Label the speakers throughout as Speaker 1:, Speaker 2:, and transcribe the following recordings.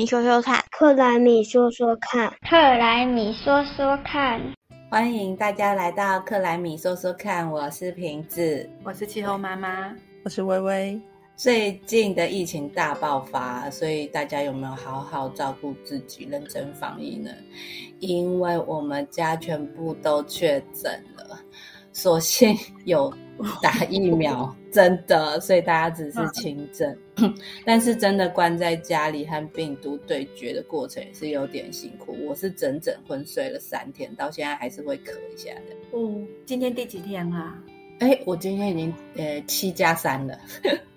Speaker 1: 米说说看，
Speaker 2: 克莱米说说看，
Speaker 3: 克莱米说说看，
Speaker 4: 欢迎大家来到克莱米说说看，我是瓶子，
Speaker 5: 我是气候妈妈，
Speaker 6: 我是微微。
Speaker 4: 最近的疫情大爆发，所以大家有没有好好照顾自己、认真防疫呢？因为我们家全部都确诊了，所幸有打疫苗，真的，所以大家只是轻症。但是真的关在家里和病毒对决的过程也是有点辛苦。我是整整昏睡了三天，到现在还是会咳一下的。
Speaker 5: 嗯，今天第几天啊？
Speaker 4: 哎，我今天已经呃七加三了。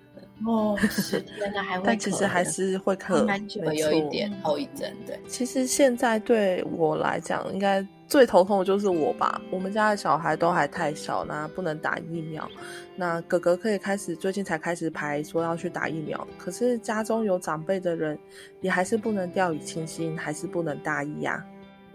Speaker 5: 哦，十天了还会，
Speaker 6: 但其实还是会咳，
Speaker 4: 会有一点后遗症。对，
Speaker 6: 其实现在对我来讲，应该最头痛的就是我吧。我们家的小孩都还太小，那不能打疫苗。那哥哥可以开始，最近才开始排说要去打疫苗。可是家中有长辈的人，也还是不能掉以轻心，还是不能大意呀。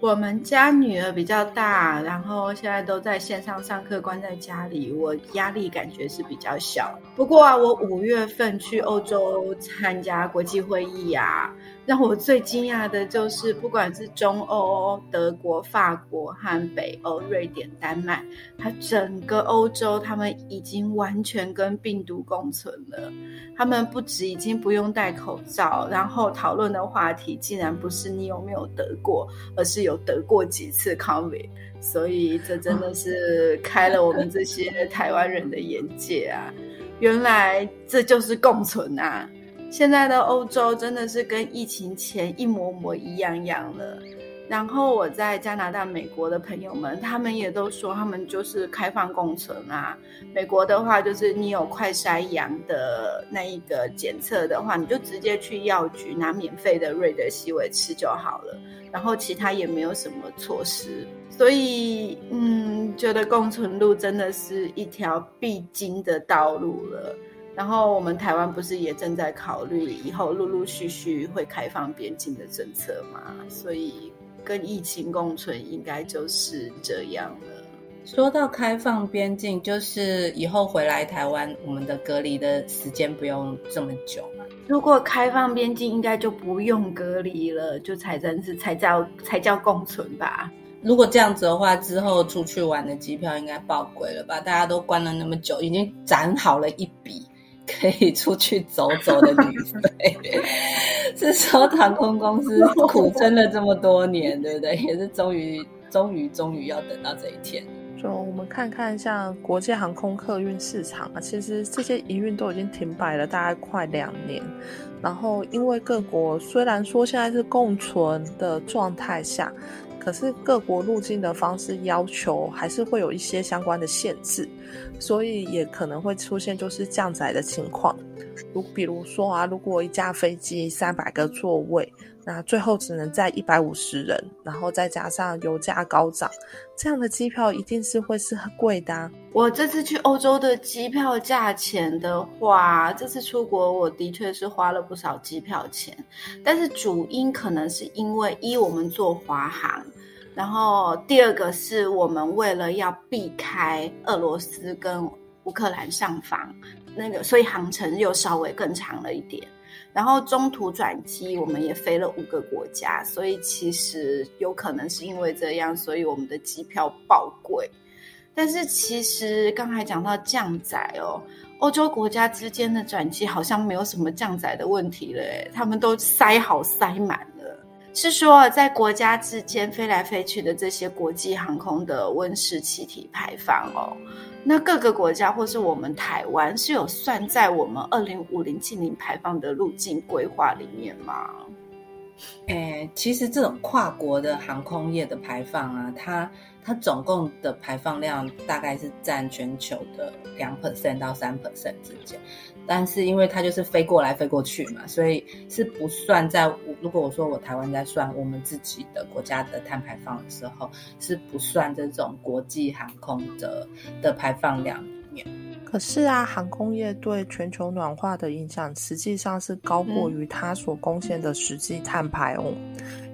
Speaker 5: 我们家女儿比较大，然后现在都在线上上课，关在家里，我压力感觉是比较小。不过啊，我五月份去欧洲参加国际会议啊。让我最惊讶的就是，不管是中欧、德国、法国和北欧、瑞典、丹麦，它整个欧洲，他们已经完全跟病毒共存了。他们不止已经不用戴口罩，然后讨论的话题竟然不是你有没有得过，而是有有得过几次 COVID。所以这真的是开了我们这些台湾人的眼界啊！原来这就是共存啊！现在的欧洲真的是跟疫情前一模模一样样了。然后我在加拿大、美国的朋友们，他们也都说他们就是开放共存啊。美国的话，就是你有快筛阳的那一个检测的话，你就直接去药局拿免费的瑞德西韦吃就好了。然后其他也没有什么措施，所以嗯，觉得共存路真的是一条必经的道路了。然后我们台湾不是也正在考虑以后陆陆续续会开放边境的政策嘛？所以跟疫情共存应该就是这样了。
Speaker 4: 说到开放边境，就是以后回来台湾，我们的隔离的时间不用这么久嘛？
Speaker 5: 如果开放边境，应该就不用隔离了，就才真是才叫才叫共存吧？
Speaker 4: 如果这样子的话，之后出去玩的机票应该爆贵了吧？大家都关了那么久，已经攒好了一笔。可以出去走走的旅费，是说航空公司苦撑了这么多年，对不对？也是终于、终于、终于要等到这一天。
Speaker 6: 就我们看看，像国际航空客运市场啊，其实这些营运都已经停摆了大概快两年。然后，因为各国虽然说现在是共存的状态下。可是各国入境的方式要求还是会有一些相关的限制，所以也可能会出现就是降载的情况。如比如说啊，如果一架飞机三百个座位。那最后只能载一百五十人，然后再加上油价高涨，这样的机票一定是会是很贵的。
Speaker 5: 我这次去欧洲的机票价钱的话，这次出国我的确是花了不少机票钱，但是主因可能是因为一我们做华航，然后第二个是我们为了要避开俄罗斯跟乌克兰上访，那个所以航程又稍微更长了一点。然后中途转机，我们也飞了五个国家，所以其实有可能是因为这样，所以我们的机票爆贵。但是其实刚才讲到降载哦，欧洲国家之间的转机好像没有什么降载的问题了，他们都塞好塞满了。是说在国家之间飞来飞去的这些国际航空的温室气体排放哦。那各个国家或是我们台湾是有算在我们二零五零净零排放的路径规划里面吗？
Speaker 4: 诶，其实这种跨国的航空业的排放啊，它它总共的排放量大概是占全球的两 percent 到三 percent 之间。但是因为它就是飞过来飞过去嘛，所以是不算在。如果我说我台湾在算我们自己的国家的碳排放的时候，是不算这种国际航空的的排放量里面。
Speaker 6: 可是啊，航空业对全球暖化的影响实际上是高过于它所贡献的实际碳排哦。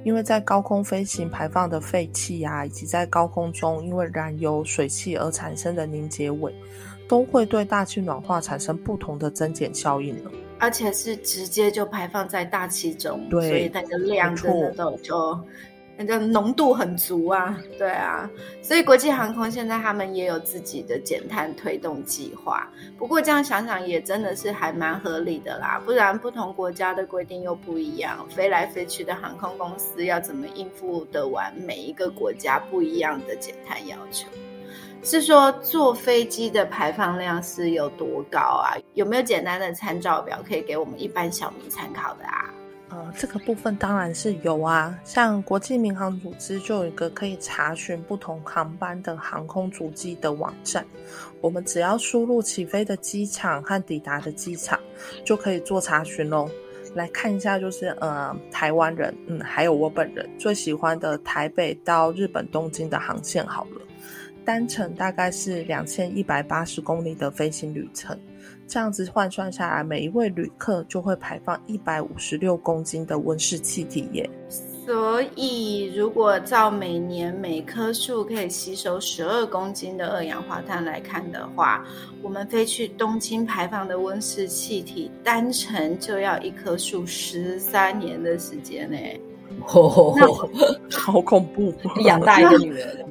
Speaker 6: 因为在高空飞行排放的废气啊，以及在高空中因为燃油、水汽而产生的凝结尾。都会对大气暖化产生不同的增减效应了。
Speaker 5: 而且是直接就排放在大气中，
Speaker 6: 对
Speaker 5: 所以那个量真的都就那个浓度很足啊，对啊，所以国际航空现在他们也有自己的减碳推动计划。不过这样想想也真的是还蛮合理的啦，不然不同国家的规定又不一样，飞来飞去的航空公司要怎么应付得完每一个国家不一样的减碳要求？是说坐飞机的排放量是有多高啊？有没有简单的参照表可以给我们一般小民参考的啊？
Speaker 6: 呃，这个部分当然是有啊，像国际民航组织就有一个可以查询不同航班的航空主机的网站，我们只要输入起飞的机场和抵达的机场，就可以做查询喽。来看一下，就是呃，台湾人，嗯，还有我本人最喜欢的台北到日本东京的航线好了。单程大概是两千一百八十公里的飞行旅程，这样子换算下来，每一位旅客就会排放一百五十六公斤的温室气体耶。
Speaker 5: 所以，如果照每年每棵树可以吸收十二公斤的二氧化碳来看的话，我们飞去东京排放的温室气体单程就要一棵树十三年的时间呢。
Speaker 4: 哦，
Speaker 6: 好恐怖！
Speaker 4: 养大一个女儿。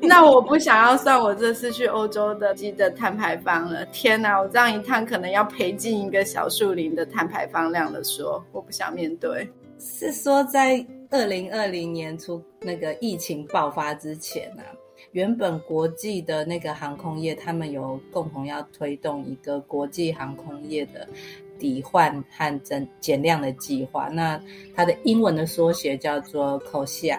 Speaker 5: 那我不想要算我这次去欧洲的机的碳排放了。天哪，我这样一趟可能要赔进一个小树林的碳排放量了。说我不想面对。
Speaker 4: 是说在二零二零年初那个疫情爆发之前啊，原本国际的那个航空业他们有共同要推动一个国际航空业的抵换和增减量的计划。那它的英文的缩写叫做 COSIA。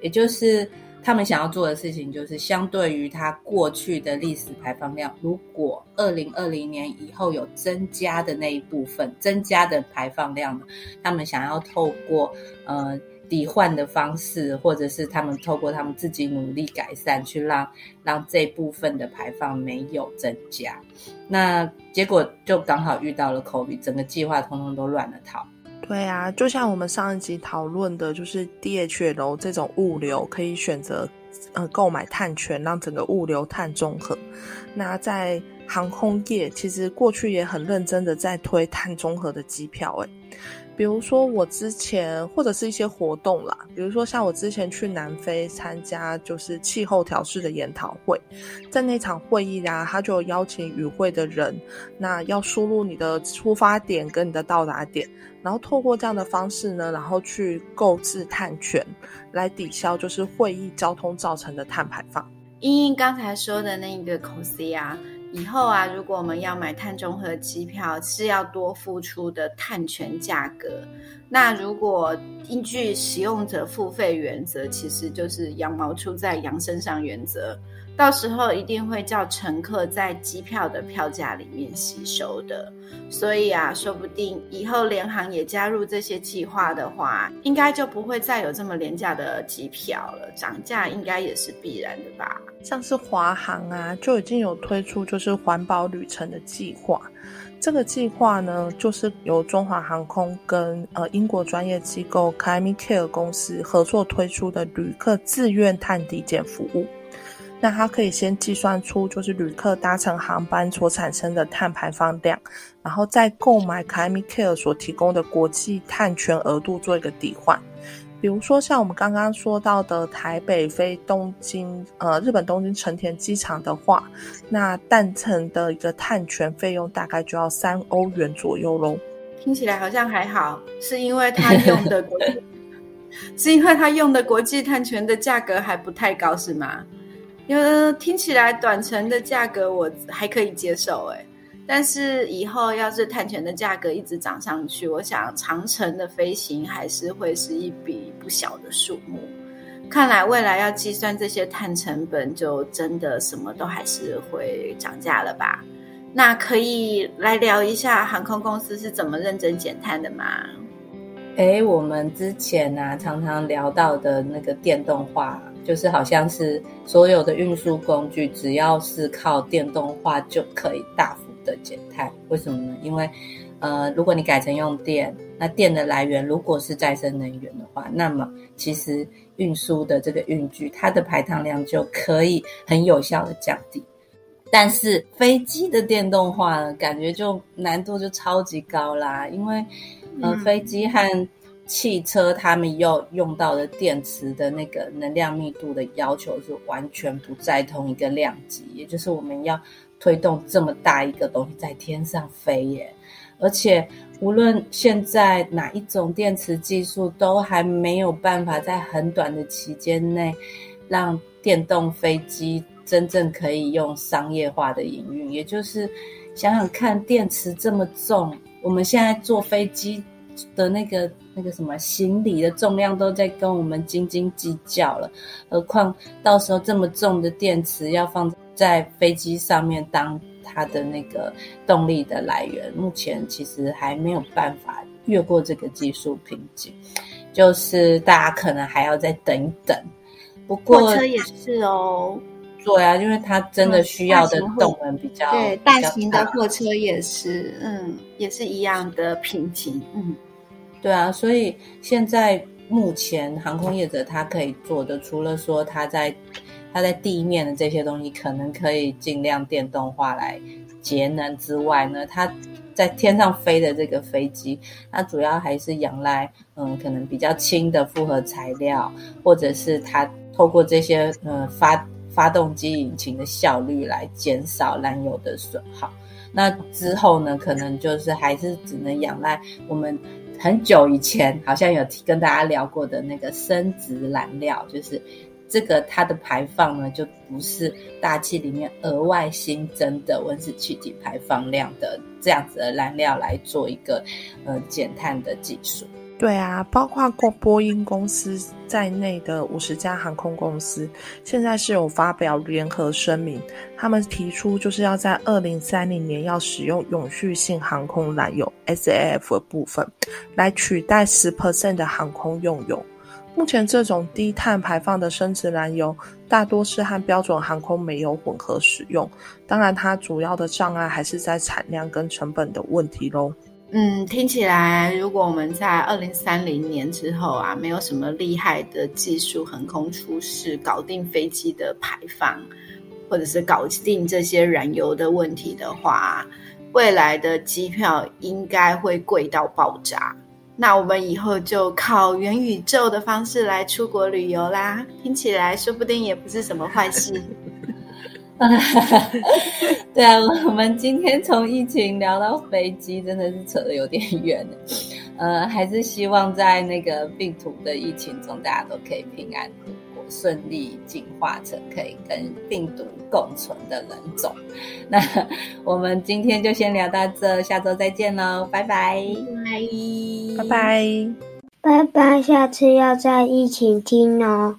Speaker 4: 也就是他们想要做的事情，就是相对于它过去的历史排放量，如果二零二零年以后有增加的那一部分增加的排放量，他们想要透过呃抵换的方式，或者是他们透过他们自己努力改善，去让让这部分的排放没有增加。那结果就刚好遇到了 COVID，整个计划通通都乱了套。
Speaker 6: 对啊，就像我们上一集讨论的，就是 DHL 这种物流可以选择呃购买碳权，让整个物流碳中和。那在航空业，其实过去也很认真的在推碳中和的机票，诶比如说我之前或者是一些活动啦，比如说像我之前去南非参加就是气候调试的研讨会，在那场会议啊，他就邀请与会的人，那要输入你的出发点跟你的到达点，然后透过这样的方式呢，然后去购置碳权来抵消就是会议交通造成的碳排放。
Speaker 5: 英英刚才说的那个口 C 啊。以后啊，如果我们要买碳中和机票，是要多付出的碳权价格。那如果依据使用者付费原则，其实就是羊毛出在羊身上原则。到时候一定会叫乘客在机票的票价里面吸收的，所以啊，说不定以后联航也加入这些计划的话，应该就不会再有这么廉价的机票了，涨价应该也是必然的吧？
Speaker 6: 像是华航啊，就已经有推出就是环保旅程的计划，这个计划呢，就是由中华航空跟呃英国专业机构 Climate Care 公司合作推出的旅客自愿碳抵减服务。那它可以先计算出就是旅客搭乘航班所产生的碳排放量，然后再购买 Climate Care 所提供的国际碳权额度做一个抵换。比如说像我们刚刚说到的台北飞东京，呃，日本东京成田机场的话，那单程的一个探权费用大概就要三欧元左右喽。
Speaker 5: 听起来好像还好，是因为他用的国际，是因为他用的国际碳权的价格还不太高，是吗？因为，听起来短程的价格我还可以接受，哎，但是以后要是碳权的价格一直涨上去，我想长城的飞行还是会是一笔不小的数目。看来未来要计算这些碳成本，就真的什么都还是会涨价了吧？那可以来聊一下航空公司是怎么认真减碳的吗？
Speaker 4: 哎，我们之前呢常常聊到的那个电动化。就是好像是所有的运输工具，只要是靠电动化就可以大幅的减碳。为什么呢？因为，呃，如果你改成用电，那电的来源如果是再生能源的话，那么其实运输的这个运具，它的排碳量就可以很有效的降低。但是飞机的电动化呢，感觉就难度就超级高啦，因为呃，飞机和汽车他们要用到的电池的那个能量密度的要求是完全不在同一个量级，也就是我们要推动这么大一个东西在天上飞耶，而且无论现在哪一种电池技术，都还没有办法在很短的期间内让电动飞机。真正可以用商业化的营运，也就是想想看，电池这么重，我们现在坐飞机的那个那个什么行李的重量都在跟我们斤斤计较了，何况到时候这么重的电池要放飞机上面当它的那个动力的来源，目前其实还没有办法越过这个技术瓶颈，就是大家可能还要再等一等。不过
Speaker 5: 火车也是哦。
Speaker 4: 对啊，因为它真的需要的动能比较
Speaker 5: 对，大型的货车也是，嗯，也是一样的瓶颈，嗯，
Speaker 4: 对啊，所以现在目前航空业者他可以做的，除了说他在它在地面的这些东西可能可以尽量电动化来节能之外呢，它在天上飞的这个飞机，它主要还是仰赖嗯，可能比较轻的复合材料，或者是它透过这些呃发。发动机引擎的效率来减少燃油的损耗。那之后呢，可能就是还是只能仰赖我们很久以前好像有跟大家聊过的那个生殖燃料，就是这个它的排放呢，就不是大气里面额外新增的温室气体排放量的这样子的燃料来做一个呃减碳的技术。
Speaker 6: 对啊，包括过波音公司在内的五十家航空公司，现在是有发表联合声明，他们提出就是要在二零三零年要使用永续性航空燃油 （SAF） 的部分，来取代十 percent 的航空用油。目前这种低碳排放的生殖燃油，大多是和标准航空煤油混合使用，当然它主要的障碍还是在产量跟成本的问题喽。
Speaker 5: 嗯，听起来，如果我们在二零三零年之后啊，没有什么厉害的技术横空出世，搞定飞机的排放，或者是搞定这些燃油的问题的话，未来的机票应该会贵到爆炸。那我们以后就靠元宇宙的方式来出国旅游啦，听起来说不定也不是什么坏事。
Speaker 4: 对啊，我们今天从疫情聊到飞机，真的是扯得有点远呃，还是希望在那个病毒的疫情中，大家都可以平安度过，顺利进化成可以跟病毒共存的人种。那我们今天就先聊到这，下周再见喽，拜拜，
Speaker 5: 拜
Speaker 6: 拜拜，
Speaker 2: 拜拜，下次要在一起听哦。